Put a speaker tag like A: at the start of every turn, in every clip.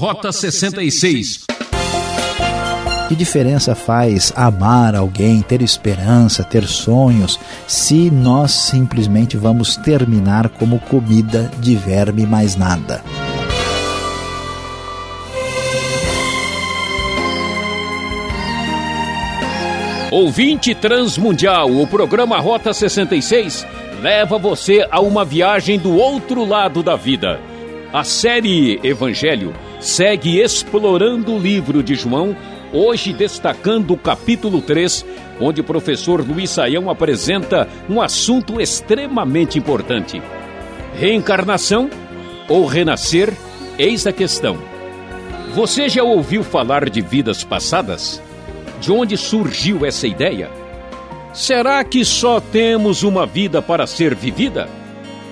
A: Rota 66
B: que diferença faz amar alguém, ter esperança, ter sonhos, se nós simplesmente vamos terminar como comida de verme mais nada?
A: Ouvinte Transmundial, o programa Rota 66 leva você a uma viagem do outro lado da vida. A série Evangelho segue explorando o livro de João hoje destacando o capítulo 3, onde o professor Luiz Saião apresenta um assunto extremamente importante. Reencarnação ou renascer? Eis a questão. Você já ouviu falar de vidas passadas? De onde surgiu essa ideia? Será que só temos uma vida para ser vivida?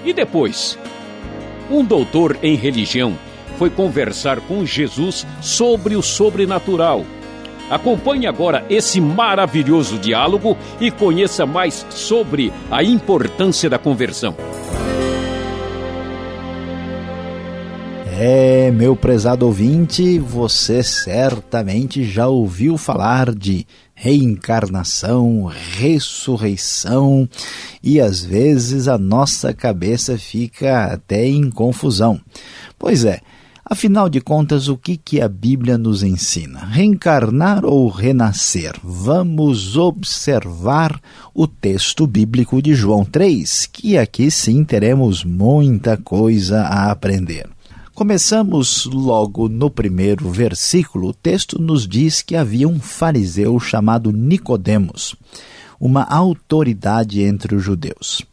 A: E depois? Um doutor em religião foi conversar com Jesus sobre o sobrenatural Acompanhe agora esse maravilhoso diálogo e conheça mais sobre a importância da conversão.
B: É, meu prezado ouvinte, você certamente já ouviu falar de reencarnação, ressurreição e às vezes a nossa cabeça fica até em confusão. Pois é, Afinal de contas, o que, que a Bíblia nos ensina? Reencarnar ou renascer? Vamos observar o texto bíblico de João 3, que aqui sim teremos muita coisa a aprender. Começamos logo no primeiro versículo. O texto nos diz que havia um fariseu chamado Nicodemos, uma autoridade entre os judeus.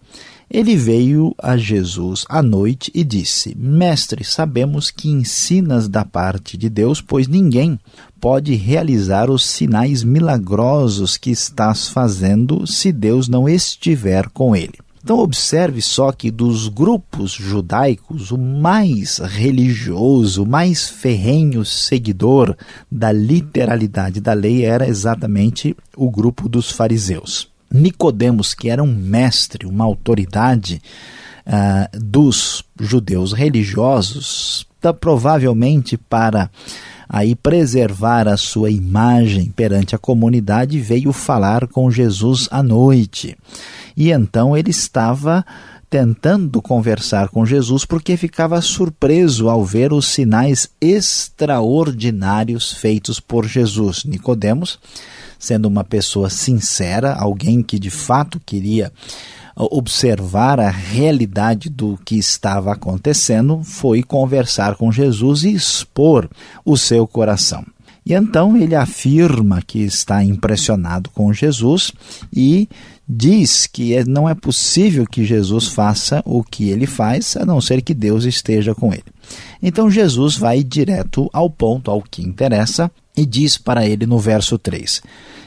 B: Ele veio a Jesus à noite e disse: Mestre, sabemos que ensinas da parte de Deus, pois ninguém pode realizar os sinais milagrosos que estás fazendo se Deus não estiver com ele. Então, observe só que dos grupos judaicos, o mais religioso, o mais ferrenho seguidor da literalidade da lei era exatamente o grupo dos fariseus. Nicodemos, que era um mestre, uma autoridade uh, dos judeus religiosos, tá, provavelmente para aí preservar a sua imagem perante a comunidade, veio falar com Jesus à noite. E então ele estava tentando conversar com Jesus porque ficava surpreso ao ver os sinais extraordinários feitos por Jesus. Nicodemos sendo uma pessoa sincera, alguém que de fato queria uh, observar a realidade do que estava acontecendo, foi conversar com Jesus e expor o seu coração. E então ele afirma que está impressionado com Jesus e diz que é, não é possível que Jesus faça o que ele faz, a não ser que Deus esteja com ele. Então Jesus vai direto ao ponto, ao que interessa, e diz para ele no verso 3: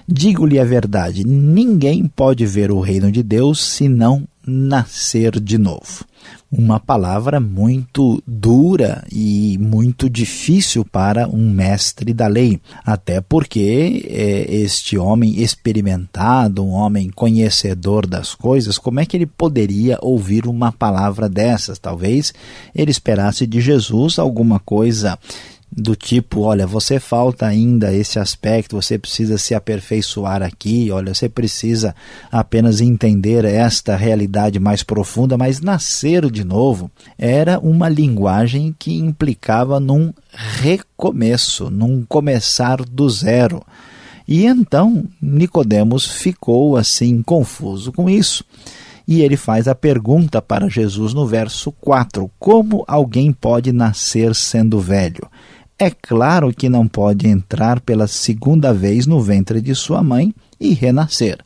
B: Digo-lhe a verdade: ninguém pode ver o reino de Deus se não nascer de novo. Uma palavra muito dura e muito difícil para um mestre da lei, até porque é, este homem experimentado, um homem conhecedor das coisas, como é que ele poderia ouvir uma palavra dessas? Talvez ele esperasse de Jesus alguma coisa do tipo, olha, você falta ainda esse aspecto, você precisa se aperfeiçoar aqui, olha, você precisa apenas entender esta realidade mais profunda, mas nascer de novo era uma linguagem que implicava num recomeço, num começar do zero. E então Nicodemos ficou assim confuso com isso. E ele faz a pergunta para Jesus no verso 4: Como alguém pode nascer sendo velho? É claro que não pode entrar pela segunda vez no ventre de sua mãe e renascer.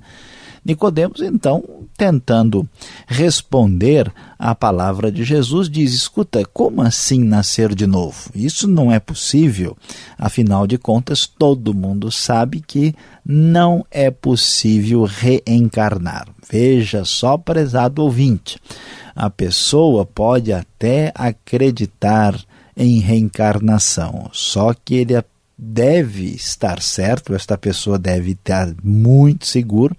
B: Nicodemos, então, tentando responder à palavra de Jesus, diz: escuta, como assim nascer de novo? Isso não é possível. Afinal de contas, todo mundo sabe que não é possível reencarnar. Veja só, prezado ouvinte, a pessoa pode até acreditar em reencarnação. Só que ele deve estar certo, esta pessoa deve estar muito seguro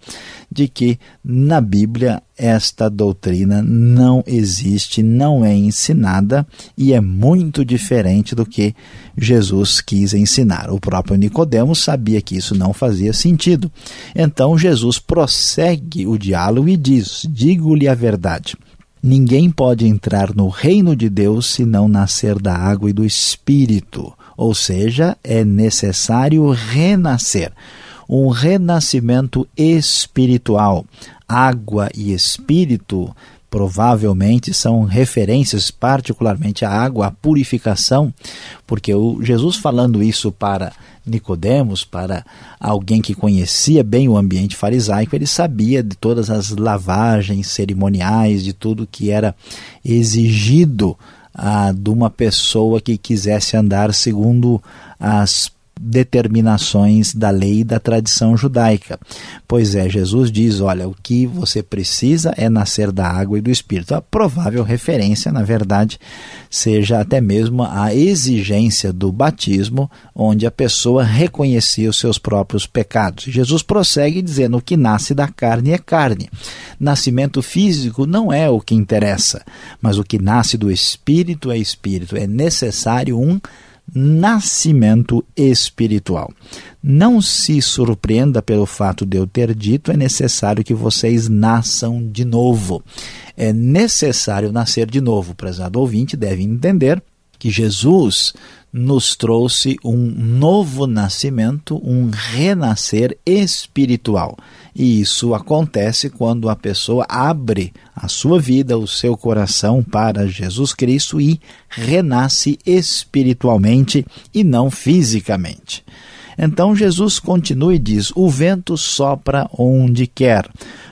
B: de que na Bíblia esta doutrina não existe, não é ensinada e é muito diferente do que Jesus quis ensinar. O próprio Nicodemos sabia que isso não fazia sentido. Então Jesus prossegue o diálogo e diz: "Digo-lhe a verdade. Ninguém pode entrar no reino de Deus se não nascer da água e do espírito." ou seja, é necessário renascer. Um renascimento espiritual. Água e espírito provavelmente são referências, particularmente à água, à purificação, porque o Jesus falando isso para Nicodemos, para alguém que conhecia bem o ambiente farisaico, ele sabia de todas as lavagens cerimoniais, de tudo que era exigido ah, de uma pessoa que quisesse andar segundo as determinações da lei e da tradição judaica. Pois é, Jesus diz: olha, o que você precisa é nascer da água e do Espírito. A provável referência, na verdade, seja até mesmo a exigência do batismo, onde a pessoa reconhecia os seus próprios pecados. Jesus prossegue dizendo: o que nasce da carne é carne. Nascimento físico não é o que interessa, mas o que nasce do Espírito é Espírito. É necessário um nascimento espiritual. Não se surpreenda pelo fato de eu ter dito, é necessário que vocês nasçam de novo. É necessário nascer de novo. O prezado ouvinte deve entender que Jesus nos trouxe um novo nascimento, um renascer espiritual. E isso acontece quando a pessoa abre a sua vida, o seu coração para Jesus Cristo e renasce espiritualmente e não fisicamente. Então Jesus continua e diz: O vento sopra onde quer.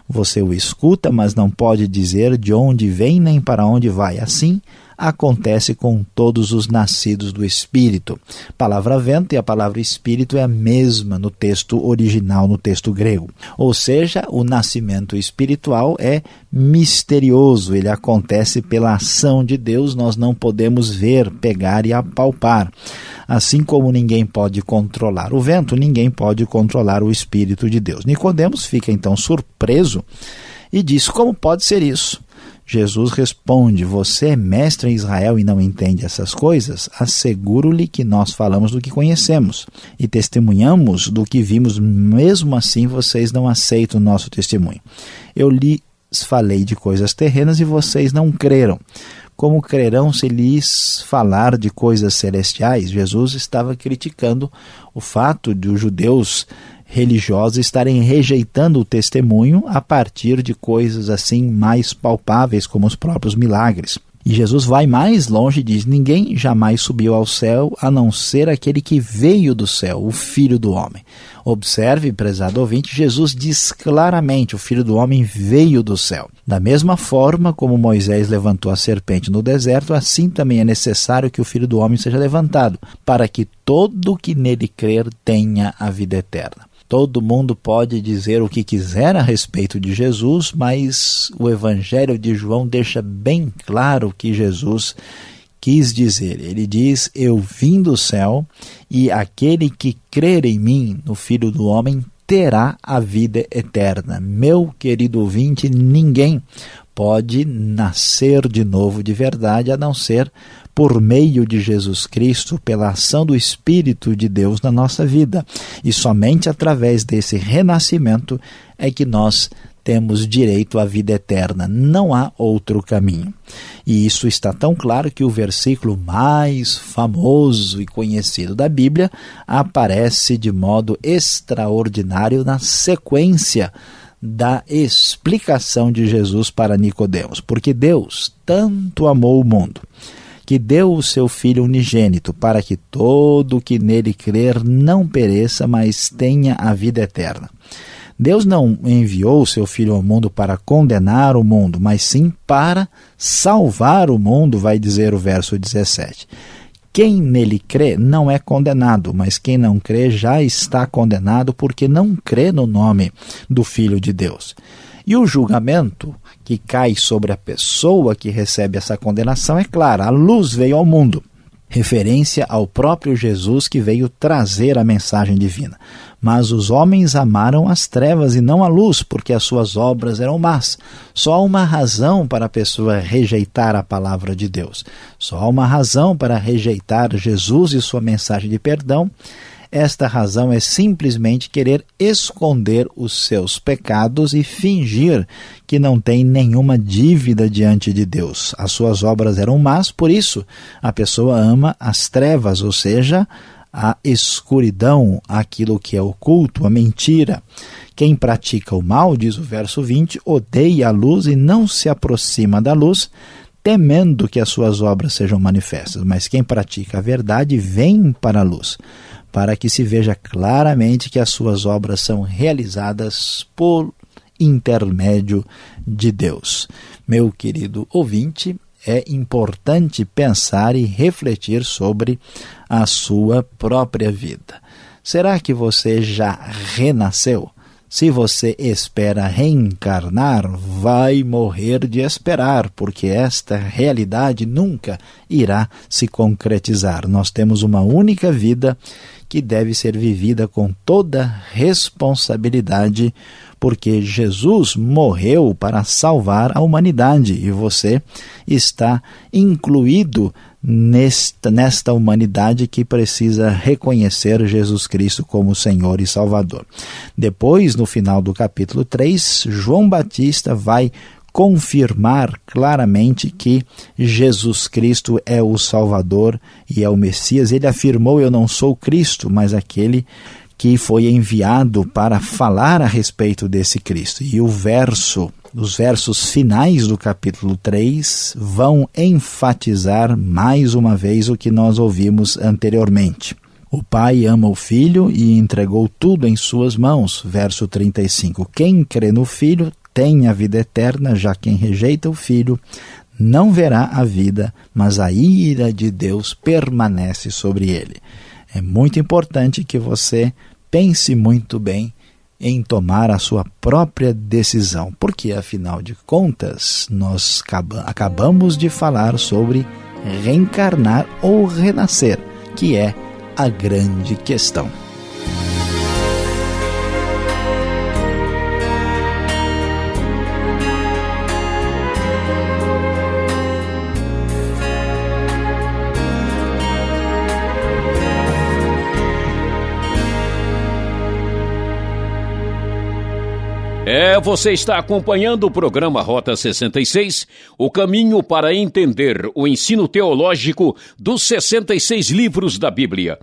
B: Você o escuta, mas não pode dizer de onde vem nem para onde vai. Assim, acontece com todos os nascidos do Espírito. A palavra vento e a palavra Espírito é a mesma no texto original, no texto grego. Ou seja, o nascimento espiritual é misterioso, ele acontece pela ação de Deus, nós não podemos ver, pegar e apalpar. Assim como ninguém pode controlar o vento, ninguém pode controlar o Espírito de Deus. Nicodemos fica então surpreso e diz: Como pode ser isso? Jesus responde: Você é mestre em Israel e não entende essas coisas? Asseguro-lhe que nós falamos do que conhecemos e testemunhamos do que vimos, mesmo assim vocês não aceitam o nosso testemunho. Eu lhes falei de coisas terrenas e vocês não creram. Como crerão se lhes falar de coisas celestiais? Jesus estava criticando o fato de os judeus religiosos estarem rejeitando o testemunho a partir de coisas assim mais palpáveis, como os próprios milagres. E Jesus vai mais longe e diz: Ninguém jamais subiu ao céu a não ser aquele que veio do céu, o Filho do Homem. Observe, prezado ouvinte, Jesus diz claramente: o Filho do Homem veio do céu. Da mesma forma como Moisés levantou a serpente no deserto, assim também é necessário que o Filho do Homem seja levantado, para que todo que nele crer tenha a vida eterna. Todo mundo pode dizer o que quiser a respeito de Jesus, mas o Evangelho de João deixa bem claro o que Jesus quis dizer. Ele diz: Eu vim do céu e aquele que crer em mim, no Filho do Homem, terá a vida eterna. Meu querido ouvinte, ninguém pode nascer de novo de verdade a não ser por meio de Jesus Cristo, pela ação do Espírito de Deus na nossa vida. E somente através desse renascimento é que nós temos direito à vida eterna. Não há outro caminho. E isso está tão claro que o versículo mais famoso e conhecido da Bíblia aparece de modo extraordinário na sequência da explicação de Jesus para Nicodemos, porque Deus tanto amou o mundo que deu o seu Filho unigênito, para que todo o que nele crer não pereça, mas tenha a vida eterna. Deus não enviou o seu Filho ao mundo para condenar o mundo, mas sim para salvar o mundo, vai dizer o verso 17. Quem nele crê não é condenado, mas quem não crê já está condenado porque não crê no nome do Filho de Deus. E o julgamento que cai sobre a pessoa que recebe essa condenação é claro: a luz veio ao mundo. referência ao próprio Jesus que veio trazer a mensagem divina. Mas os homens amaram as trevas e não a luz, porque as suas obras eram más. Só há uma razão para a pessoa rejeitar a palavra de Deus. Só há uma razão para rejeitar Jesus e sua mensagem de perdão. Esta razão é simplesmente querer esconder os seus pecados e fingir que não tem nenhuma dívida diante de Deus. As suas obras eram más, por isso a pessoa ama as trevas, ou seja, a escuridão, aquilo que é oculto, a mentira. Quem pratica o mal, diz o verso 20, odeia a luz e não se aproxima da luz, temendo que as suas obras sejam manifestas. Mas quem pratica a verdade vem para a luz, para que se veja claramente que as suas obras são realizadas por intermédio de Deus. Meu querido ouvinte, é importante pensar e refletir sobre a sua própria vida. Será que você já renasceu? Se você espera reencarnar, vai morrer de esperar, porque esta realidade nunca irá se concretizar. Nós temos uma única vida que deve ser vivida com toda responsabilidade, porque Jesus morreu para salvar a humanidade e você está incluído nesta, nesta humanidade que precisa reconhecer Jesus Cristo como Senhor e Salvador. Depois, no final do capítulo 3, João Batista vai confirmar claramente que Jesus Cristo é o Salvador e é o Messias. Ele afirmou: Eu não sou Cristo, mas aquele que foi enviado para falar a respeito desse Cristo. E o verso, os versos finais do capítulo 3 vão enfatizar mais uma vez o que nós ouvimos anteriormente. O Pai ama o Filho e entregou tudo em suas mãos. Verso 35. Quem crê no Filho tem a vida eterna, já quem rejeita o Filho não verá a vida, mas a ira de Deus permanece sobre ele. É muito importante que você pense muito bem em tomar a sua própria decisão, porque afinal de contas, nós acabamos de falar sobre reencarnar ou renascer, que é a grande questão.
A: É, você está acompanhando o programa Rota 66, o caminho para entender o ensino teológico dos 66 livros da Bíblia.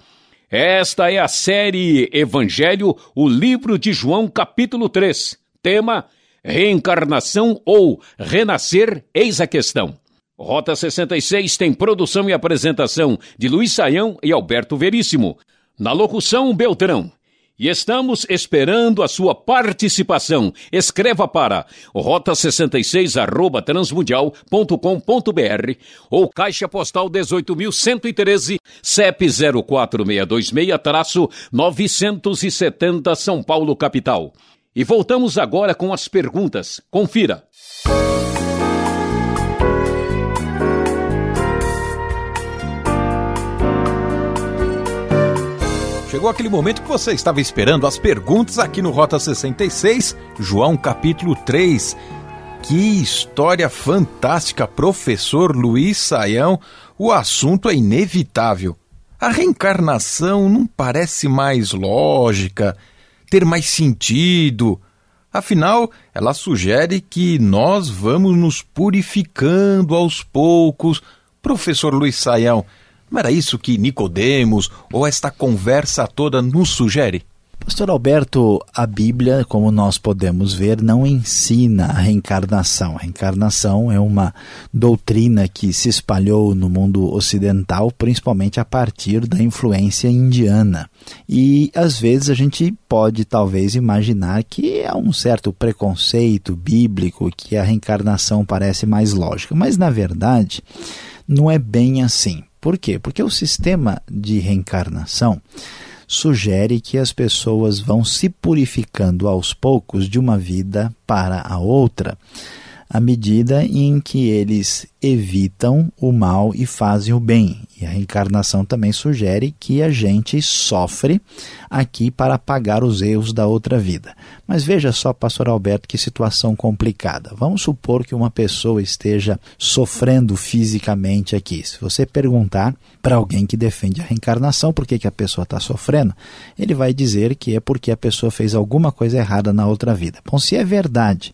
A: Esta é a série Evangelho, o livro de João, capítulo 3. Tema: Reencarnação ou Renascer, eis a questão. Rota 66 tem produção e apresentação de Luiz Saião e Alberto Veríssimo. Na locução, Beltrão. E estamos esperando a sua participação. Escreva para rota66 arroba transmundial.com.br ou caixa postal 18.113 CEP 04626-970 São Paulo capital. E voltamos agora com as perguntas. Confira.
C: Chegou aquele momento que você estava esperando as perguntas aqui no Rota 66, João capítulo 3. Que história fantástica, professor Luiz Saião. O assunto é inevitável. A reencarnação não parece mais lógica, ter mais sentido. Afinal, ela sugere que nós vamos nos purificando aos poucos. Professor Luiz Saião, não era isso que Nicodemos ou esta conversa toda nos sugere?
B: Pastor Alberto, a Bíblia, como nós podemos ver, não ensina a reencarnação. A reencarnação é uma doutrina que se espalhou no mundo ocidental, principalmente a partir da influência indiana. E às vezes a gente pode talvez imaginar que há um certo preconceito bíblico, que a reencarnação parece mais lógica, mas na verdade não é bem assim. Por quê? Porque o sistema de reencarnação sugere que as pessoas vão se purificando aos poucos de uma vida para a outra, à medida em que eles evitam o mal e fazem o bem. E a reencarnação também sugere que a gente sofre aqui para pagar os erros da outra vida. Mas veja só, pastor Alberto, que situação complicada. Vamos supor que uma pessoa esteja sofrendo fisicamente aqui. Se você perguntar para alguém que defende a reencarnação por que, que a pessoa está sofrendo, ele vai dizer que é porque a pessoa fez alguma coisa errada na outra vida. Bom, se é verdade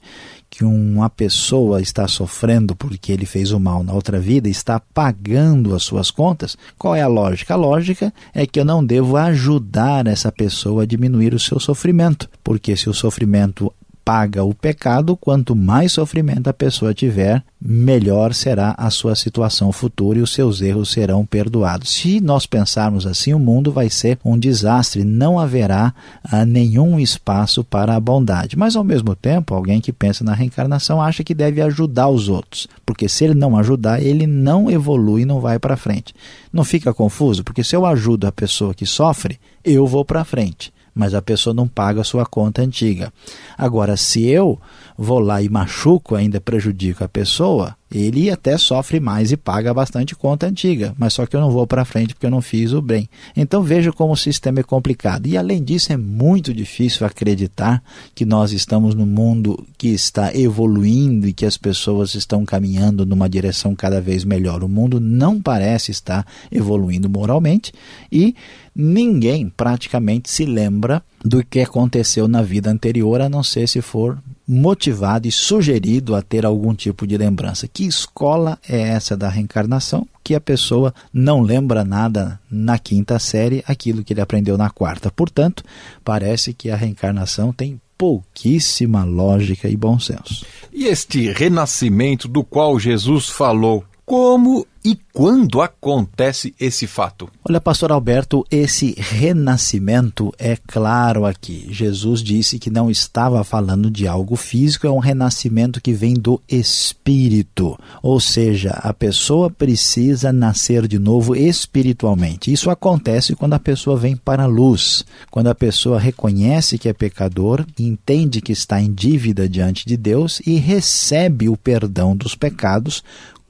B: que uma pessoa está sofrendo porque ele fez o mal na outra vida, está pagando as suas contas, qual é a lógica? A lógica é que eu não devo ajudar essa pessoa a diminuir o seu sofrimento, porque se o sofrimento paga o pecado, quanto mais sofrimento a pessoa tiver, melhor será a sua situação futura e os seus erros serão perdoados. Se nós pensarmos assim, o mundo vai ser um desastre, não haverá ah, nenhum espaço para a bondade. Mas ao mesmo tempo, alguém que pensa na reencarnação acha que deve ajudar os outros, porque se ele não ajudar, ele não evolui não vai para frente. Não fica confuso? Porque se eu ajudo a pessoa que sofre, eu vou para frente mas a pessoa não paga a sua conta antiga. Agora, se eu vou lá e machuco, ainda prejudico a pessoa, ele até sofre mais e paga bastante conta antiga, mas só que eu não vou para frente porque eu não fiz o bem. Então veja como o sistema é complicado. E além disso, é muito difícil acreditar que nós estamos num mundo que está evoluindo e que as pessoas estão caminhando numa direção cada vez melhor. O mundo não parece estar evoluindo moralmente e ninguém praticamente se lembra do que aconteceu na vida anterior, a não ser se for motivado e sugerido a ter algum tipo de lembrança. Que escola é essa da reencarnação? Que a pessoa não lembra nada na quinta série, aquilo que ele aprendeu na quarta. Portanto, parece que a reencarnação tem pouquíssima lógica e bom senso.
C: E este renascimento do qual Jesus falou, como e quando acontece esse fato?
B: Olha, pastor Alberto, esse renascimento é claro aqui. Jesus disse que não estava falando de algo físico, é um renascimento que vem do espírito. Ou seja, a pessoa precisa nascer de novo espiritualmente. Isso acontece quando a pessoa vem para a luz, quando a pessoa reconhece que é pecador, entende que está em dívida diante de Deus e recebe o perdão dos pecados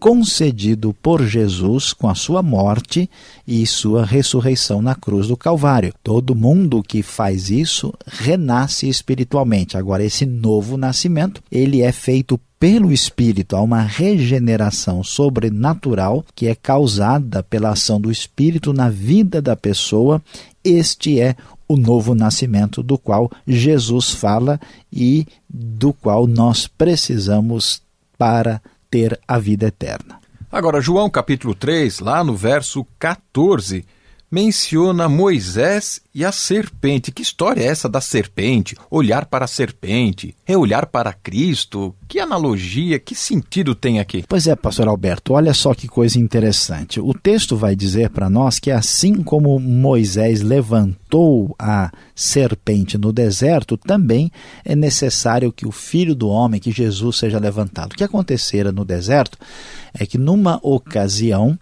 B: concedido por Jesus com a sua morte e sua ressurreição na cruz do Calvário. Todo mundo que faz isso renasce espiritualmente. Agora esse novo nascimento, ele é feito pelo Espírito, há uma regeneração sobrenatural que é causada pela ação do Espírito na vida da pessoa. Este é o novo nascimento do qual Jesus fala e do qual nós precisamos para ter a vida eterna.
C: Agora, João capítulo 3, lá no verso 14, menciona Moisés e a serpente. Que história é essa da serpente? Olhar para a serpente, reolhar para Cristo? Que analogia, que sentido tem aqui?
B: Pois é, pastor Alberto, olha só que coisa interessante. O texto vai dizer para nós que assim como Moisés levantou a serpente no deserto, também é necessário que o filho do homem, que Jesus, seja levantado. O que acontecera no deserto é que numa ocasião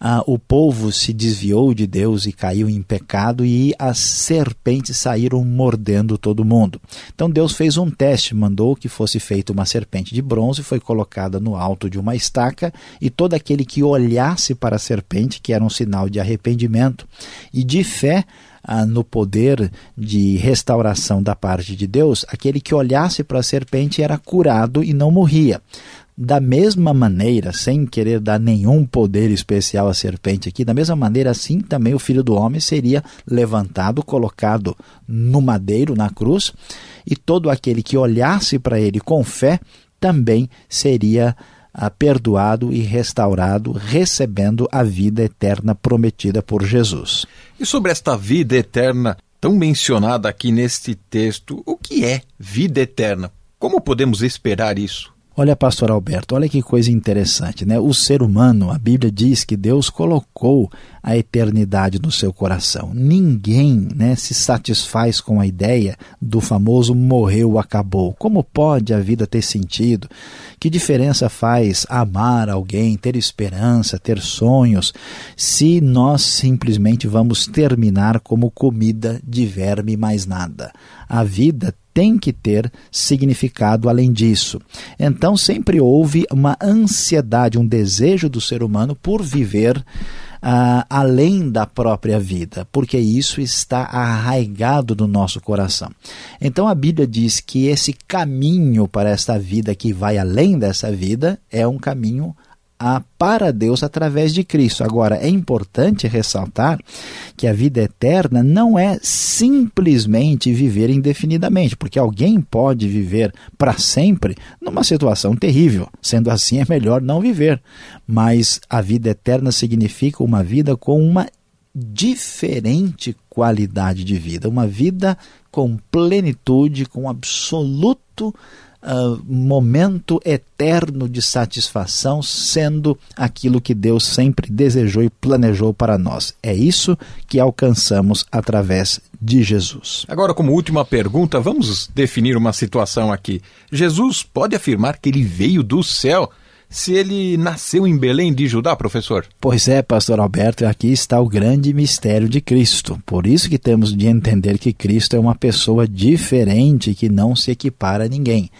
B: ah, o povo se desviou de Deus e caiu em pecado e as serpentes saíram mordendo todo mundo. Então Deus fez um teste, mandou que fosse feita uma serpente de bronze, foi colocada no alto de uma estaca e todo aquele que olhasse para a serpente, que era um sinal de arrependimento e de fé, ah, no poder de restauração da parte de Deus, aquele que olhasse para a serpente era curado e não morria. Da mesma maneira, sem querer dar nenhum poder especial à serpente aqui, da mesma maneira, assim também o filho do homem seria levantado, colocado no madeiro, na cruz, e todo aquele que olhasse para ele com fé também seria ah, perdoado e restaurado, recebendo a vida eterna prometida por Jesus.
C: E sobre esta vida eterna tão mencionada aqui neste texto, o que é vida eterna? Como podemos esperar isso?
B: Olha, pastor Alberto, olha que coisa interessante, né? O ser humano, a Bíblia diz que Deus colocou a eternidade no seu coração. Ninguém, né, se satisfaz com a ideia do famoso morreu, acabou. Como pode a vida ter sentido? Que diferença faz amar alguém, ter esperança, ter sonhos, se nós simplesmente vamos terminar como comida de verme mais nada? A vida tem que ter significado além disso. Então sempre houve uma ansiedade, um desejo do ser humano por viver Uh, além da própria vida, porque isso está arraigado no nosso coração. Então a Bíblia diz que esse caminho para esta vida que vai além dessa vida é um caminho a, para Deus através de Cristo. Agora, é importante ressaltar que a vida eterna não é simplesmente viver indefinidamente, porque alguém pode viver para sempre numa situação terrível. Sendo assim, é melhor não viver. Mas a vida eterna significa uma vida com uma diferente qualidade de vida, uma vida com plenitude, com absoluto uh, momento eterno de satisfação, sendo aquilo que Deus sempre desejou e planejou para nós. É isso que alcançamos através de Jesus.
C: Agora, como última pergunta, vamos definir uma situação aqui. Jesus pode afirmar que ele veio do céu? Se ele nasceu em Belém de Judá, professor?
B: Pois é, pastor Alberto, aqui está o grande mistério de Cristo. Por isso que temos de entender que Cristo é uma pessoa diferente que não se equipara a ninguém.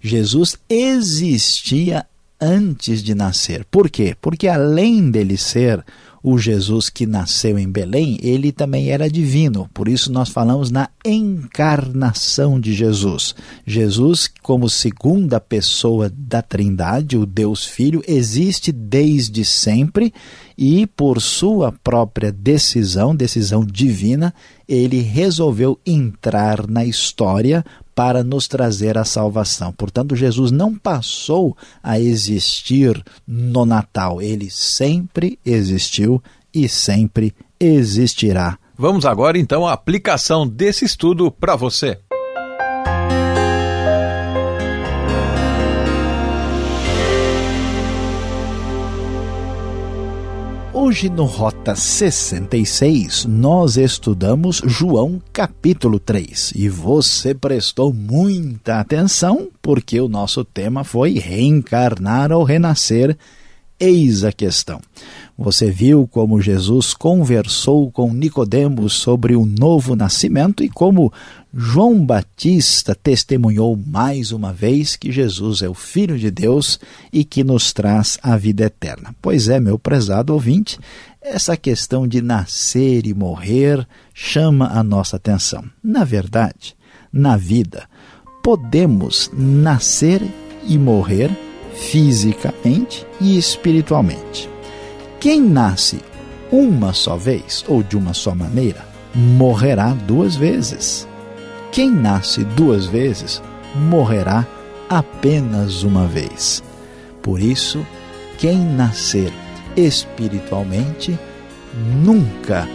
B: Jesus existia antes de nascer. Por quê? Porque além dele ser o Jesus que nasceu em Belém, ele também era divino. Por isso nós falamos na encarnação de Jesus. Jesus, como segunda pessoa da Trindade, o Deus Filho, existe desde sempre e por sua própria decisão, decisão divina, ele resolveu entrar na história para nos trazer a salvação. Portanto, Jesus não passou a existir no Natal, ele sempre existiu e sempre existirá.
C: Vamos agora então à aplicação desse estudo para você.
B: Hoje no Rota 66 nós estudamos João capítulo 3 e você prestou muita atenção porque o nosso tema foi reencarnar ou renascer. Eis a questão. Você viu como Jesus conversou com Nicodemos sobre o novo nascimento e como João Batista testemunhou mais uma vez que Jesus é o Filho de Deus e que nos traz a vida eterna. Pois é, meu prezado ouvinte, essa questão de nascer e morrer chama a nossa atenção. Na verdade, na vida, podemos nascer e morrer fisicamente e espiritualmente. Quem nasce uma só vez ou de uma só maneira, morrerá duas vezes. Quem nasce duas vezes morrerá apenas uma vez. Por isso, quem nascer espiritualmente nunca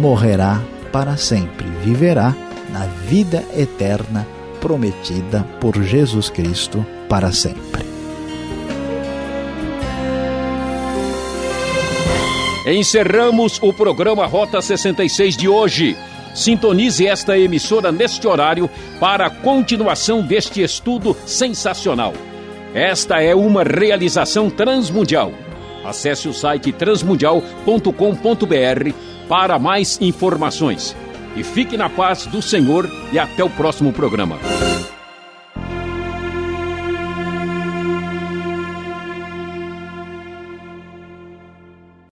B: morrerá para sempre, viverá na vida eterna prometida por Jesus Cristo para sempre.
A: Encerramos o programa Rota 66 de hoje. Sintonize esta emissora neste horário para a continuação deste estudo sensacional. Esta é uma realização transmundial. Acesse o site transmundial.com.br para mais informações. E fique na paz do Senhor e até o próximo programa.